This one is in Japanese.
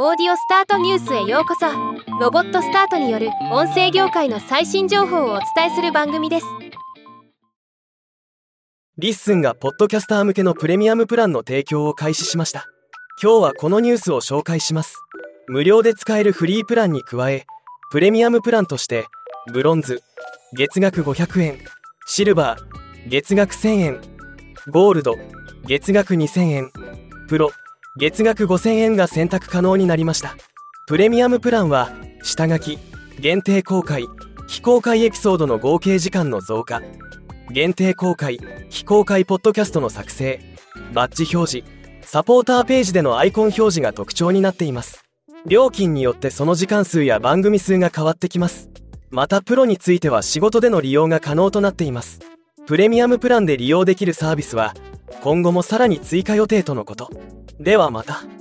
オーディオスタートニュースへようこそ。ロボットスタートによる音声業界の最新情報をお伝えする番組です。 LISTENがポッドキャスター向けのプレミアムプランの提供を開始しました。今日はこのニュースを紹介します。無料で使えるフリープランに加えプレミアムプランとしてブロンズ月額500円シルバー月額1000円ゴールド月額2000円プロ月額5000円が選択可能になりました。プレミアムプランは下書き限定公開非公開エピソードの合計時間の増加。限定公開非公開ポッドキャストの作成バッジ表示サポーターページでのアイコン表示が特徴になっています。料金によってその時間数や番組数が変わってきます。またプロについては仕事での利用が可能となっています。プレミアムプランで利用できるサービスは今後もさらに追加予定とのことではまた。